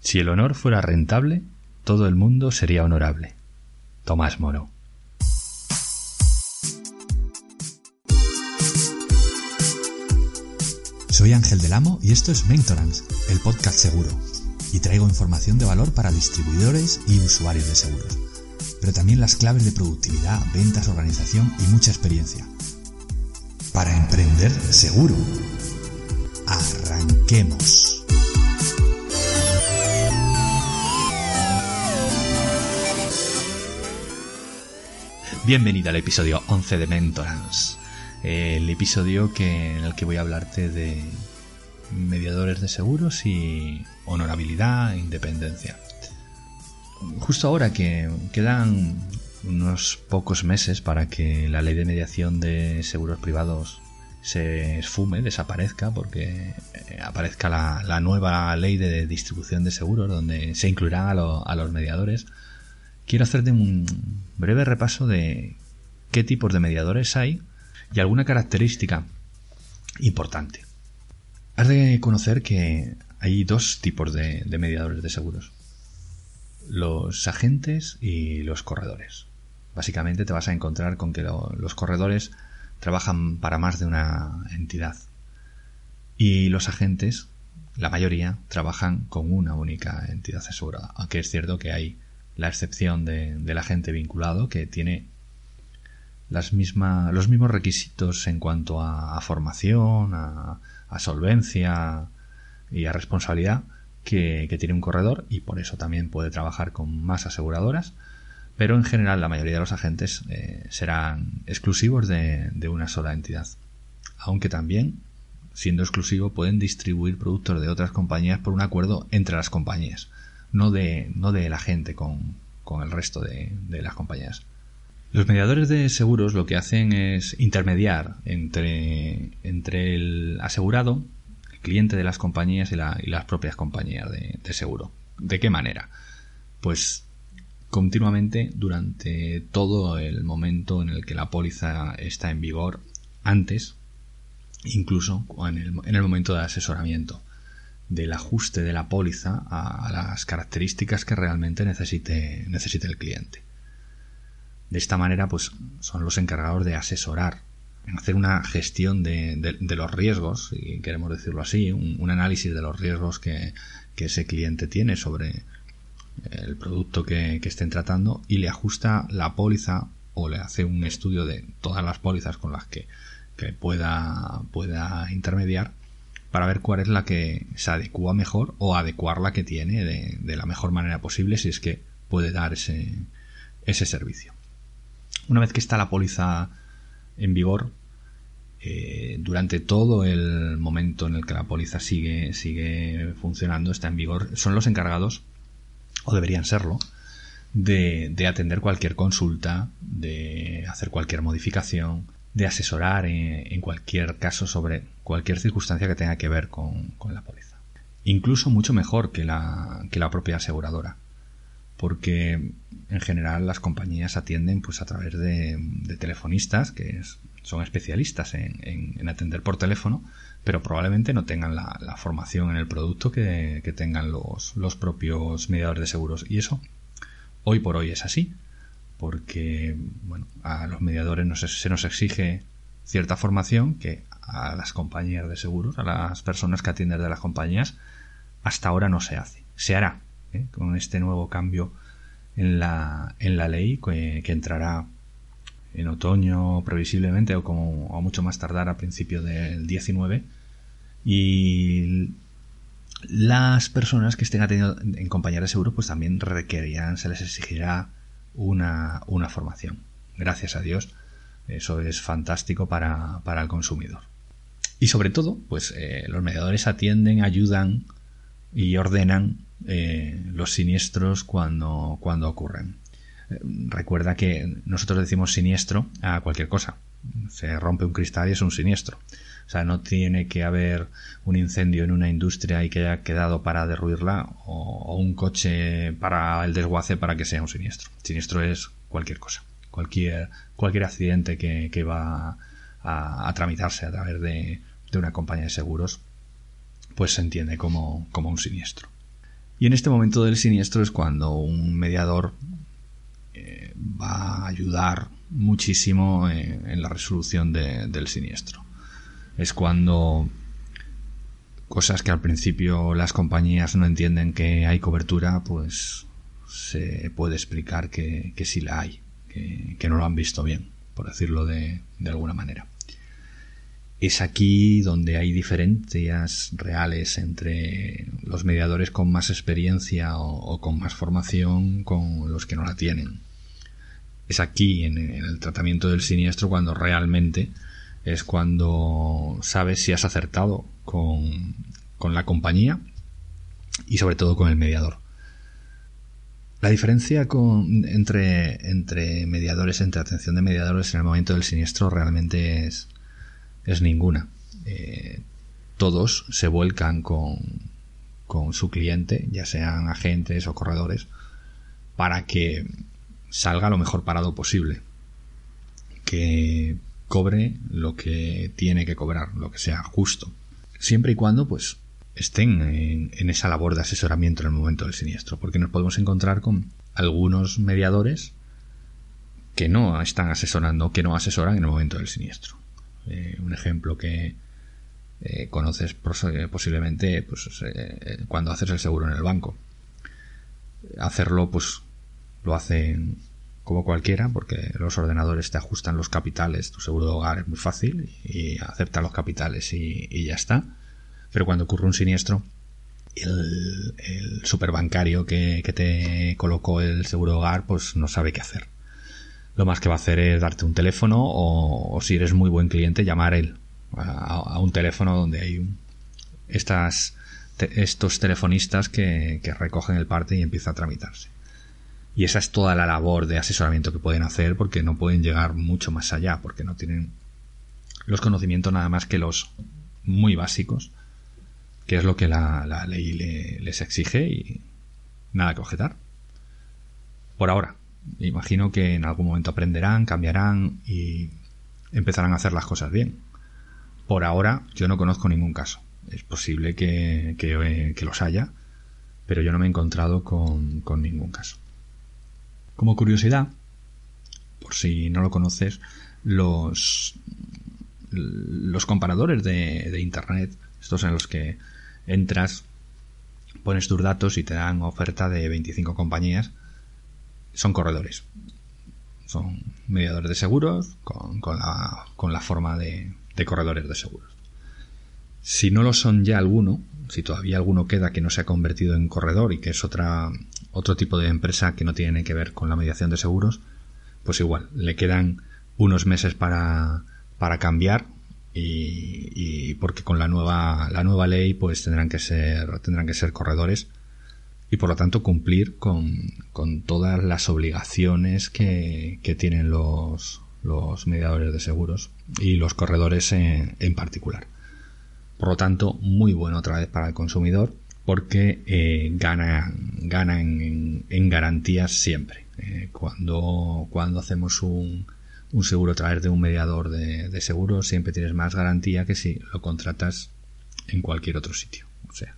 Si el honor fuera rentable, todo el mundo sería honorable. Tomás Moro. Soy Ángel del Amo y esto es Mentorance, el podcast seguro. Y traigo información de valor para distribuidores y usuarios de seguros. Pero también las claves de productividad, ventas, organización y mucha experiencia. Para emprender seguro. Arranquemos. Bienvenido al episodio 11 de Mentorance, el episodio que, en el que voy a hablarte de mediadores de seguros y honorabilidad e independencia. Justo ahora que quedan unos pocos meses para que la ley de mediación de seguros privados se esfume, desaparezca, porque eh, aparezca la, nueva ley de distribución de seguros donde se incluirán a los mediadores, quiero hacerte un breve repaso de qué tipos de mediadores hay y alguna característica importante. Has de conocer que hay dos tipos de, mediadores de seguros. Los agentes y los corredores. Básicamente te vas a encontrar con que los corredores trabajan para más de una entidad. Y los agentes, la mayoría, trabajan con una única entidad asegurada. Aunque es cierto que hay la excepción de, del agente vinculado que tiene las misma, los mismos requisitos en cuanto a, formación, a, solvencia y a responsabilidad que, tiene un corredor y por eso también puede trabajar con más aseguradoras, pero en general la mayoría de los agentes eh, serán exclusivos de, de una sola entidad, aunque también siendo exclusivo pueden distribuir productos de otras compañías por un acuerdo entre las compañías no de, no de la gente con, el resto de, las compañías. Los mediadores de seguros lo que hacen es intermediar entre, entre el asegurado, el cliente de las compañías y, las propias compañías de, de, seguro. ¿De qué manera? Pues continuamente durante todo el momento en el que la póliza está en vigor, antes, incluso en el, en el momento de asesoramiento del ajuste de la póliza a, las características que realmente necesite, necesite el cliente. De esta manera, pues son los encargados de asesorar, hacer una gestión de, los riesgos, si queremos decirlo así, un, análisis de los riesgos que, ese cliente tiene sobre el producto que, estén tratando y le ajusta la póliza o le hace un estudio de todas las pólizas con las que, que pueda, pueda intermediar para ver cuál es la que se adecua mejor o adecuar la que tiene de, la mejor manera posible si es que puede dar ese, ese servicio. Una vez que está la póliza en vigor, eh, durante todo el momento en el que la póliza sigue, sigue funcionando, está en vigor, son los encargados, o deberían serlo, de, de atender cualquier consulta, de hacer cualquier modificación, de asesorar en, cualquier caso sobre cualquier circunstancia que tenga que ver con, la póliza. Incluso mucho mejor que la, que la propia aseguradora. Porque en general las compañías atienden pues a través de, telefonistas que son especialistas en, atender por teléfono, pero probablemente no tengan la, formación en el producto que, que tengan los, los propios mediadores de seguros. Y eso hoy por hoy es así porque bueno, a los mediadores se nos exige cierta formación que a las compañías de seguros, a las personas que atienden de las compañías, hasta ahora no se hace. Se hará ¿eh? con este nuevo cambio en la, en la ley que, entrará en otoño previsiblemente o como mucho más tardar a principios del 19 y las personas que estén atendiendo en compañías de seguro pues también requerirán, se les exigirá una, una formación. Gracias a Dios, eso es fantástico para, para el consumidor. Y sobre todo, pues eh, los mediadores atienden, ayudan y ordenan eh, los siniestros cuando, cuando ocurren. Eh, recuerda que nosotros decimos siniestro a cualquier cosa. Se rompe un cristal y es un siniestro. O sea, no tiene que haber un incendio en una industria y que haya quedado para derruirla o, un coche para el desguace para que sea un siniestro. Siniestro es cualquier cosa, cualquier, cualquier accidente que, va a, tramitarse a través de, una compañía de seguros, pues se entiende como, como un siniestro. Y en este momento del siniestro es cuando un mediador eh, va a ayudar muchísimo en, la resolución del siniestro. Es cuando cosas que al principio las compañías no entienden que hay cobertura, pues se puede explicar que, sí la hay, que, no lo han visto bien, por decirlo de, alguna manera. Es aquí donde hay diferencias reales entre los mediadores con más experiencia o, con más formación con los que no la tienen. Es aquí, en el tratamiento del siniestro, cuando realmente es cuando sabes si has acertado con, con la compañía y sobre todo con el mediador. La diferencia entre, entre mediadores, entre atención de mediadores en el momento del siniestro realmente es, es ninguna. Eh, todos se vuelcan con, con su cliente, ya sean agentes o corredores, para que salga lo mejor parado posible. Que cobre lo que tiene que cobrar, lo que sea justo. Siempre y cuando, pues, estén en, esa labor de asesoramiento en el momento del siniestro, porque nos podemos encontrar con algunos mediadores que no están asesorando, que no asesoran en el momento del siniestro. Eh, un ejemplo que eh, conoces eh, posiblemente pues, cuando haces el seguro en el banco. Hacerlo, pues, lo hacen como cualquiera, porque los ordenadores te ajustan los capitales, tu seguro de hogar es muy fácil y acepta los capitales y ya está pero cuando ocurre un siniestro, el, superbancario que, te colocó el seguro hogar, pues no sabe qué hacer. Lo más que va a hacer es darte un teléfono o, si eres muy buen cliente, llamar él a, un teléfono donde hay estas, estos telefonistas que, que recogen el parte y empieza a tramitarse. Y esa es toda la labor de asesoramiento que pueden hacer porque no pueden llegar mucho más allá, porque no tienen los conocimientos nada más que los muy básicos que es lo que la, ley les exige y nada que objetar. Por ahora. Imagino que en algún momento aprenderán, cambiarán y empezarán a hacer las cosas bien. Por ahora yo no conozco ningún caso. Es posible que, que, los haya, pero yo no me he encontrado con, ningún caso. Como curiosidad, por si no lo conoces, los, los comparadores de, de Internet, estos en los que entras, pones tus datos y te dan oferta de 25 compañías. Son corredores. Son mediadores de seguros con, la, forma de, corredores de seguros. Si no lo son ya alguno, si todavía alguno queda que no se ha convertido en corredor y que es otra, otro tipo de empresa que no tiene que ver con la mediación de seguros, pues igual, le quedan unos meses para, para cambiar y, porque con la nueva, la nueva ley pues tendrán que ser, tendrán que ser corredores y por lo tanto cumplir con, con todas las obligaciones que, que tienen los, los mediadores de seguros y los corredores en, en, particular. Por lo tanto, muy bueno otra vez para el consumidor porque eh, gana, en, en, garantías siempre. Eh, cuando, cuando hacemos un, un seguro a través de un mediador de, de seguros siempre tienes más garantía que si lo contratas en cualquier otro sitio. O sea,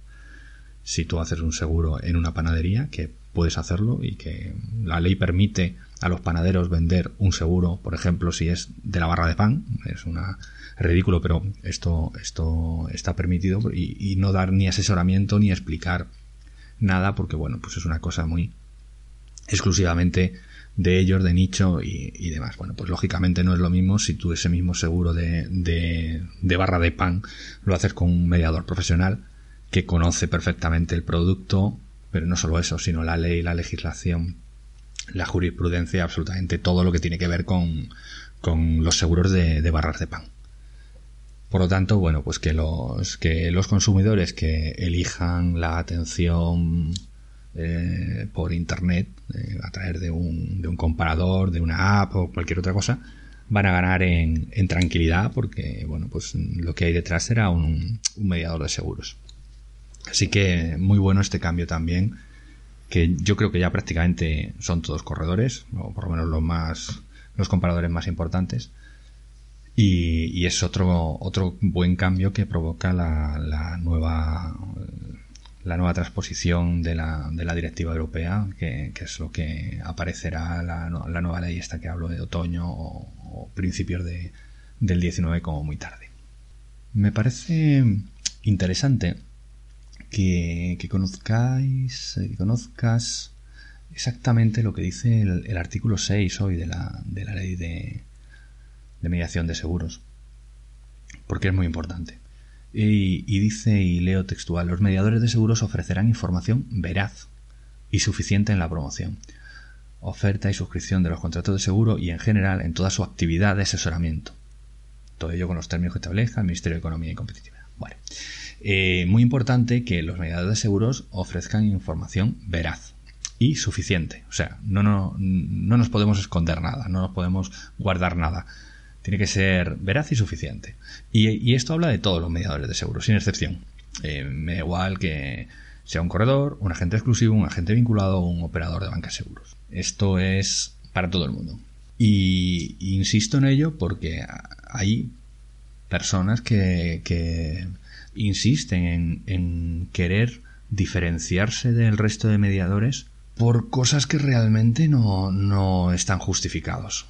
si tú haces un seguro en una panadería, que puedes hacerlo y que la ley permite a los panaderos vender un seguro, por ejemplo, si es de la barra de pan, es una ridículo, pero esto, esto está permitido y, no dar ni asesoramiento ni explicar nada porque bueno, pues es una cosa muy exclusivamente de ellos, de nicho y, demás. Bueno, pues lógicamente no es lo mismo si tú ese mismo seguro de, de, barra de pan lo haces con un mediador profesional que conoce perfectamente el producto, pero no solo eso, sino la ley, la legislación, la jurisprudencia, absolutamente todo lo que tiene que ver con, con los seguros de, barras de pan. Por lo tanto, bueno, pues que los, que los consumidores que elijan la atención eh, por internet eh, a través de un, de un, comparador, de una app o cualquier otra cosa, van a ganar en, tranquilidad porque bueno, pues lo que hay detrás un, un, mediador de seguros. Así que muy bueno este cambio también, que yo creo que ya prácticamente son todos corredores, o por lo menos los más, los comparadores más importantes. Y, es otro, otro buen cambio que provoca la, la nueva la nueva transposición de la, de la directiva europea, que, es lo que aparecerá la, la, nueva ley esta que hablo de otoño o, principios de, del 19 como muy tarde. Me parece interesante que, conozcáis, que conozcas exactamente lo que dice el, artículo 6 hoy de la, de la ley de, de mediación de seguros, porque es muy importante. Y, dice, y leo textual, los mediadores de seguros ofrecerán información veraz y suficiente en la promoción, oferta y suscripción de los contratos de seguro y en general en toda su actividad de asesoramiento. Todo ello con los términos que establezca el Ministerio de Economía y Competitividad. Bueno, eh, muy importante que los mediadores de seguros ofrezcan información veraz y suficiente. O sea, no, no, no nos podemos esconder nada, no nos podemos guardar nada. Tiene que ser veraz y suficiente. Y, esto habla de todos los mediadores de seguros, sin excepción. Eh, me da igual que sea un corredor, un agente exclusivo, un agente vinculado o un operador de banca de seguros. Esto es para todo el mundo. Y insisto en ello porque hay personas que, insisten en, querer diferenciarse del resto de mediadores por cosas que realmente no, no están justificados.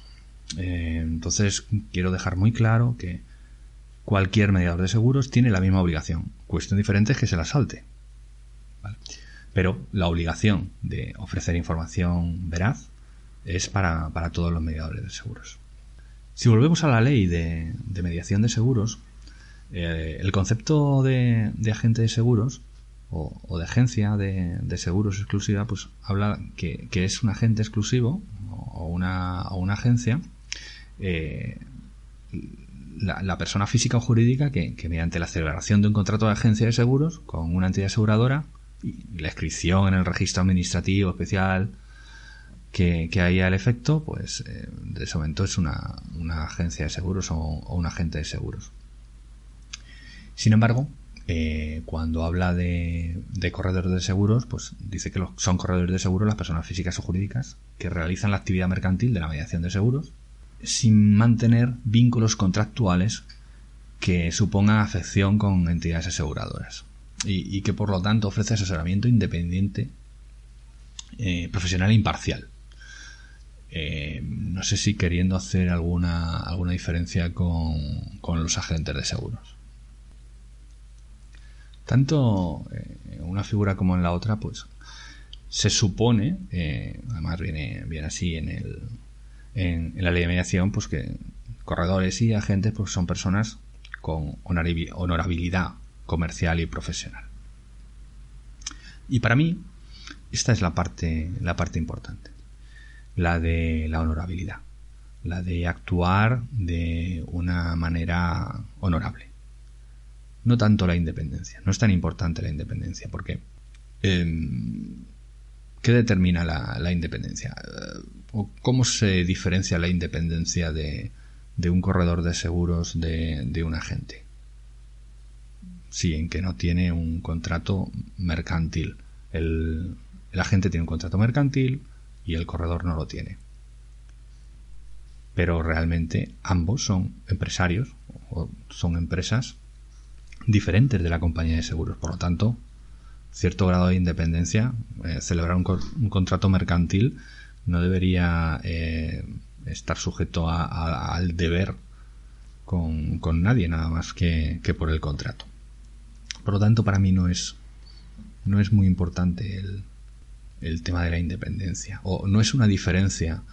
Eh, entonces, quiero dejar muy claro que cualquier mediador de seguros tiene la misma obligación. Cuestión diferente es que se la salte. Pero la obligación de ofrecer información veraz es para, todos los mediadores de seguros. Si volvemos a la ley de, mediación de seguros, eh, el concepto de, agente de seguros o, de agencia de, seguros exclusiva, pues habla que, es un agente exclusivo o una, o una agencia eh, la, persona física o jurídica que, mediante la celebración de un contrato de agencia de seguros con una entidad aseguradora y la inscripción en el registro administrativo especial que, que haya el efecto, pues eh, de ese momento es una, agencia de seguros o, un agente de seguros. Sin embargo, eh, cuando habla de, corredores de seguros, pues dice que son corredores de seguros las personas físicas o jurídicas que realizan la actividad mercantil de la mediación de seguros sin mantener vínculos contractuales que supongan afección con entidades aseguradoras y, que por lo tanto ofrece asesoramiento independiente, eh, profesional e imparcial. Eh, no sé si queriendo hacer alguna, alguna diferencia con los agentes de seguros. Tanto en eh, una figura como en la otra, pues se supone, además viene, viene así en el, en, la ley de mediación, pues que corredores y agentes pues son personas con honorabilidad comercial y profesional. Y para mí, esta es la parte, la parte importante, la de la honorabilidad, la de actuar de una manera honorable. No tanto la independencia, no es tan importante la independencia, porque em, ¿qué determina la, la independencia? cómo se diferencia la independencia de, un corredor de seguros de, un agente? Sí, en que no tiene un contrato mercantil. El, agente tiene un contrato mercantil y el corredor no lo tiene. Pero realmente ambos son empresarios o son empresas diferentes de la compañía de seguros. Por lo tanto, cierto grado de independencia, eh, celebrar un, contrato mercantil no debería eh, estar sujeto al deber con, nadie, nada más que, por el contrato. Por lo tanto, para mí no es, no es muy importante el, el tema de la independencia, o no es una diferencia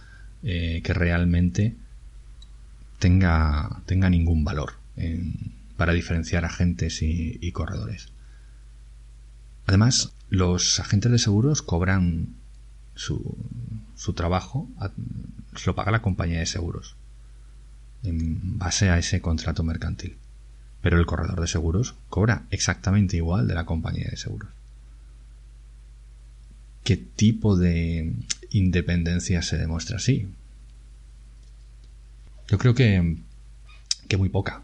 eh, que realmente tenga, tenga ningún valor para diferenciar agentes y corredores. Además, los agentes de seguros cobran su, su trabajo lo paga la compañía de seguros en base a ese contrato mercantil. Pero el corredor de seguros cobra exactamente igual de la compañía de seguros. ¿Qué tipo de independencia se demuestra así? Yo creo que, que muy poca.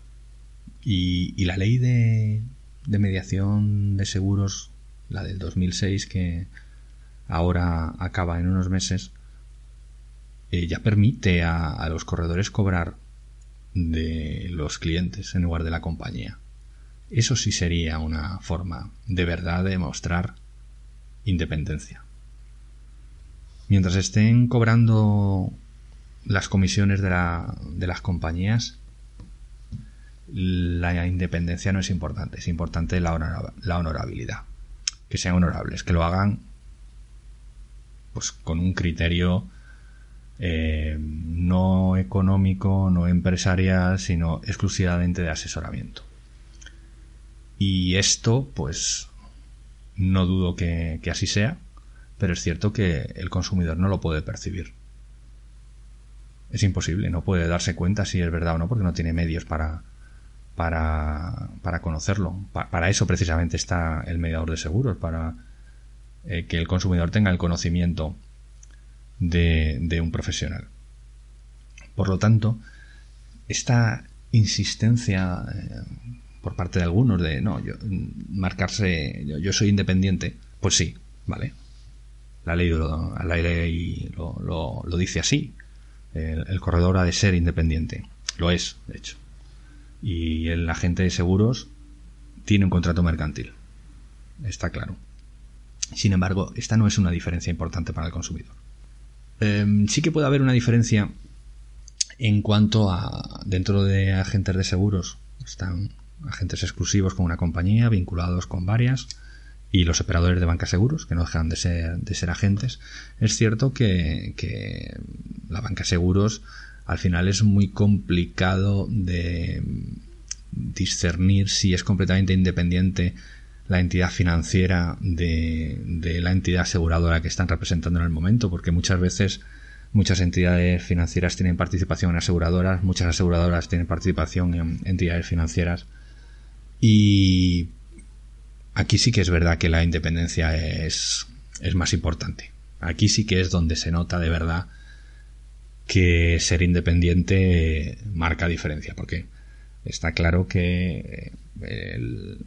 Y, la ley de, de mediación de seguros, la del 2006, que ahora acaba en unos meses, eh, ya permite a, los corredores cobrar de los clientes en lugar de la compañía. Eso sí sería una forma de verdad de mostrar independencia. Mientras estén cobrando las comisiones de las compañías, la independencia no es importante, es importante la, honorabilidad. Que sean honorables, que lo hagan pues con un criterio eh, no económico, no empresarial, sino exclusivamente de asesoramiento. Y esto, pues, no dudo que, así sea, pero es cierto que el consumidor no lo puede percibir. Es imposible, no puede darse cuenta si es verdad o no, porque no tiene medios para, para, para conocerlo. para eso precisamente está el mediador de seguros, para eh, que el consumidor tenga el conocimiento de, un profesional. Por lo tanto, esta insistencia eh, por parte de algunos de no, yo, marcarse, yo, soy independiente, pues sí, vale. La ley, lo, la ley lo, lo, dice así. El, corredor ha de ser independiente. Lo es, de hecho. Y el agente de seguros tiene un contrato mercantil. Está claro. Sin embargo, esta no es una diferencia importante para el consumidor. Em, sí que puede haber una diferencia en cuanto a dentro de agentes de seguros están agentes exclusivos con una compañía vinculados con varias y los operadores de banca seguros que no dejan de ser, de ser agentes es cierto que, que la banca seguros al final es muy complicado de discernir si es completamente independiente la entidad financiera de, la entidad aseguradora que están representando en el momento, porque muchas veces muchas entidades financieras tienen participación en aseguradoras, muchas aseguradoras tienen participación en entidades financieras y aquí sí que es verdad que la independencia es, es más importante. Aquí sí que es donde se nota de verdad que ser independiente marca diferencia, porque está claro que el,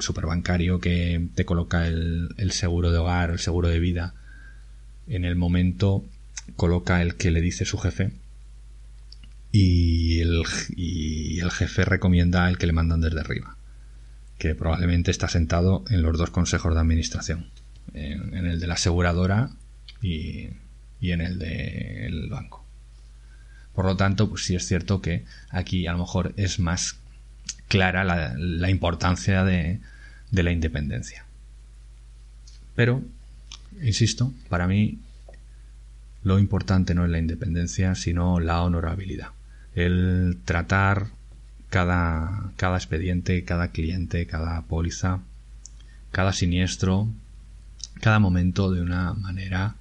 superbancario que te coloca el, seguro de hogar, el seguro de vida, en el momento coloca el que le dice su jefe y el, y el jefe recomienda el que le mandan desde arriba, que probablemente está sentado en los dos consejos de administración, en, el de la aseguradora y, y en el del banco. Por lo tanto, pues sí es cierto que aquí a lo mejor es más clara la, importancia de, la independencia. Pero, insisto, para mí lo importante no es la independencia, sino la honorabilidad. El tratar cada, cada expediente, cada cliente, cada póliza, cada siniestro, cada momento de una manera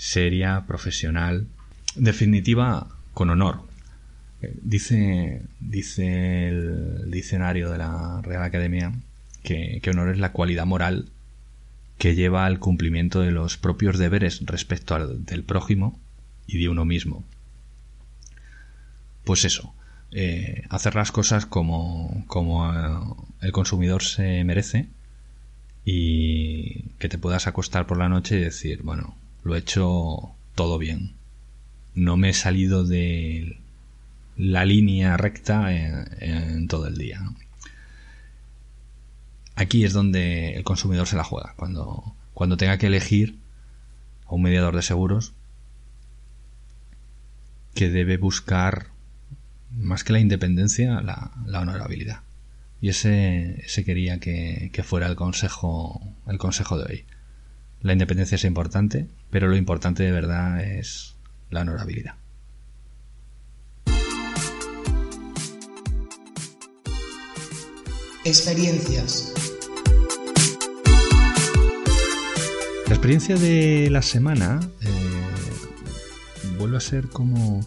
seria, profesional, definitiva, con honor, Dice, dice el diccionario de la Real Academia que, honor es la cualidad moral que lleva al cumplimiento de los propios deberes respecto al del prójimo y de uno mismo. Pues eso, eh, hacer las cosas como, como eh, el consumidor se merece y que te puedas acostar por la noche y decir, bueno, lo he hecho todo bien. No me he salido del la línea recta en, todo el día. Aquí es donde el consumidor se la juega, cuando, cuando tenga que elegir a un mediador de seguros que debe buscar más que la independencia, la, honorabilidad. Y ese, ese quería que, que, fuera el consejo, el consejo de hoy. La independencia es importante, pero lo importante de verdad es la honorabilidad. Experiencias. La experiencia de la semana eh, vuelve a ser como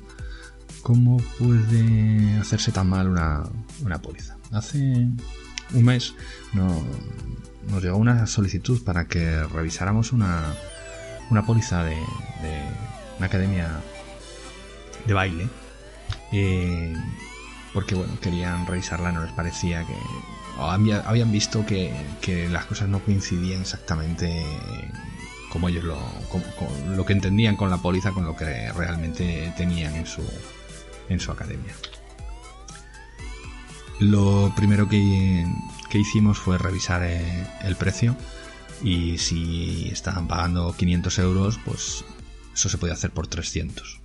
cómo puede hacerse tan mal una, una póliza. Hace un mes nos llegó una solicitud para que revisáramos una, una póliza de, una academia de baile. Porque bueno, querían revisarla, no les parecía que habían visto que, las cosas no coincidían exactamente como ellos lo, lo que entendían con la póliza con lo que realmente tenían en su, en su academia. Lo primero que, hicimos fue revisar eh, el precio y si estaban pagando 500 euros, pues eso se podía hacer por 300.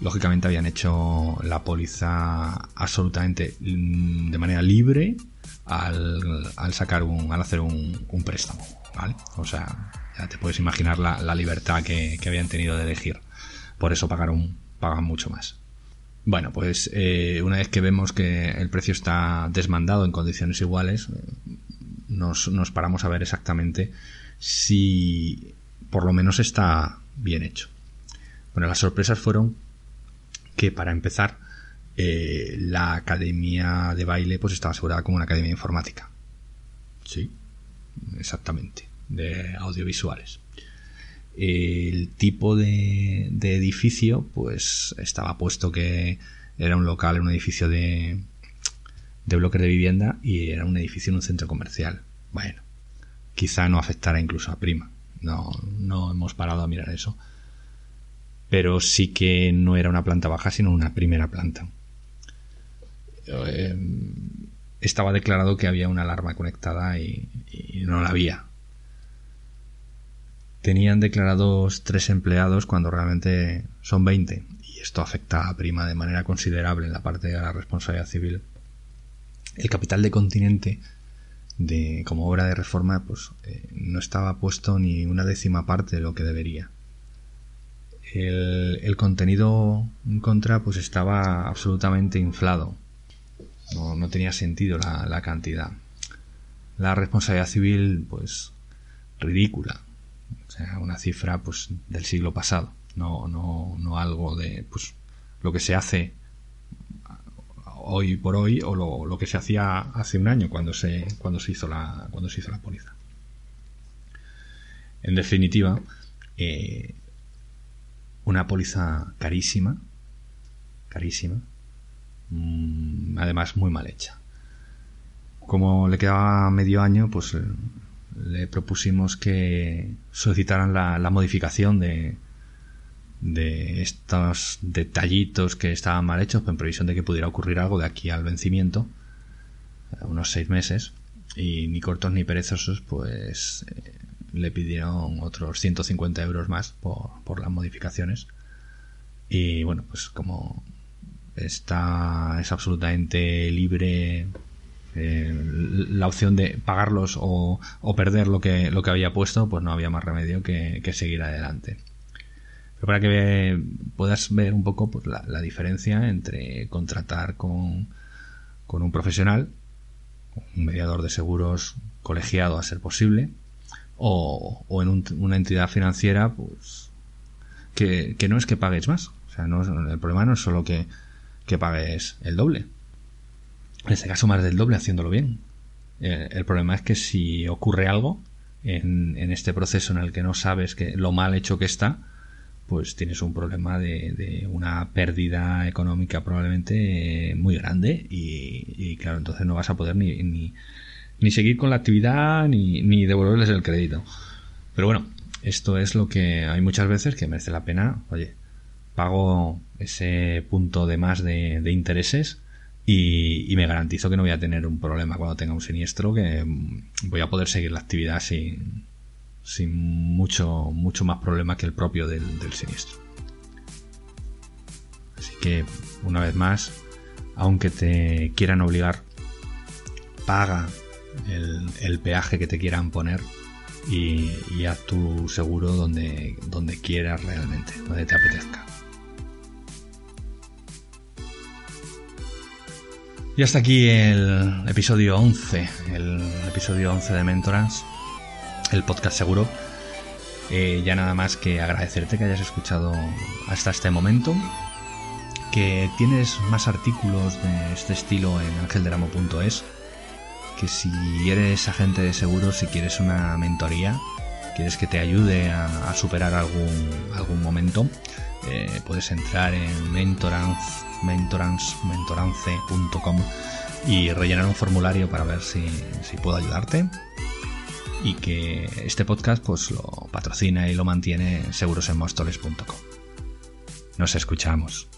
Lógicamente habían hecho la póliza absolutamente mm, de manera libre al, sacar un, al hacer un, préstamo, ¿vale? O sea, ya te puedes imaginar la, libertad que, habían tenido de elegir. Por eso pagaron, pagan mucho más. Bueno, pues eh, una vez que vemos que el precio está desmandado en condiciones iguales, nos, nos paramos a ver exactamente si por lo menos está bien hecho. Bueno, las sorpresas fueron que para empezar eh, la academia de baile pues estaba asegurada como una academia informática. Sí, exactamente, de audiovisuales. El tipo de, edificio pues estaba puesto que era un local, un edificio de, de bloques de vivienda y era un edificio en un centro comercial. Bueno, quizá no afectara incluso a prima. No, no hemos parado a mirar eso. Pero sí que no era una planta baja, sino una primera planta. Eh, estaba declarado que había una alarma conectada y, no la había. Tenían declarados tres empleados cuando realmente son 20 y esto afecta a Prima de manera considerable en la parte de la responsabilidad civil. El capital de continente de, como obra de reforma pues eh, no estaba puesto ni una décima parte de lo que debería. El, el contenido en contra pues estaba absolutamente inflado no, tenía sentido la, cantidad. La responsabilidad civil, pues, ridícula. Una cifra, pues, del siglo pasado. No, no, no algo de, pues, lo que se hace hoy por hoy o lo, que se hacía hace un año cuando se, cuando se hizo la, cuando se hizo la póliza. En definitiva, eh, una póliza carísima, carísima, Mm, además muy mal hecha. Como le quedaba medio año, pues le propusimos que solicitaran la, modificación de, de estos detallitos que estaban mal hechos, en previsión de que pudiera ocurrir algo de aquí al vencimiento, unos seis meses, y ni cortos ni perezosos, pues eh, le pidieron otros 150 euros más por, por las modificaciones. Y bueno, pues como está es absolutamente libre eh, la opción de pagarlos o, perder lo que, lo que había puesto, pues no había más remedio que, seguir adelante. Pero para que puedas ver un poco pues, la, diferencia entre contratar con, con un profesional, un mediador de seguros colegiado a ser posible, o, en una entidad financiera, pues que, que, no es que pagues más. O sea, no, el problema no es solo que que pagues el doble. En este caso más del doble haciéndolo bien. Eh, el problema es que si ocurre algo en, este proceso en el que no sabes que lo mal hecho que está, pues tienes un problema de, una pérdida económica probablemente muy grande y, claro, entonces no vas a poder ni, ni, seguir con la actividad ni devolverles el crédito. Pero bueno, esto es lo que hay muchas veces que merece la pena, oye, pago ese punto de más de, intereses y, me garantizo que no voy a tener un problema cuando tenga un siniestro, que voy a poder seguir la actividad sin, sin mucho, mucho más problema que el propio del, siniestro. Así que, una vez más, aunque te quieran obligar, paga el, peaje que te quieran poner y, y, haz tu seguro donde, donde quieras realmente, donde te apetezca. Y hasta aquí el episodio 11, el episodio 11 de Mentorance, el podcast seguro. Eh, ya nada más que agradecerte que hayas escuchado hasta este momento, que tienes más artículos de este estilo en angelderamo.es, que si eres agente de seguros, si quieres una mentoría, quieres que te ayude a, superar algún, algún momento, eh, puedes entrar en mentorance mentorance.com y rellenar un formulario para ver si, si puedo ayudarte y que este podcast pues lo patrocina y lo mantiene segurosenmostoles.com. Nos escuchamos.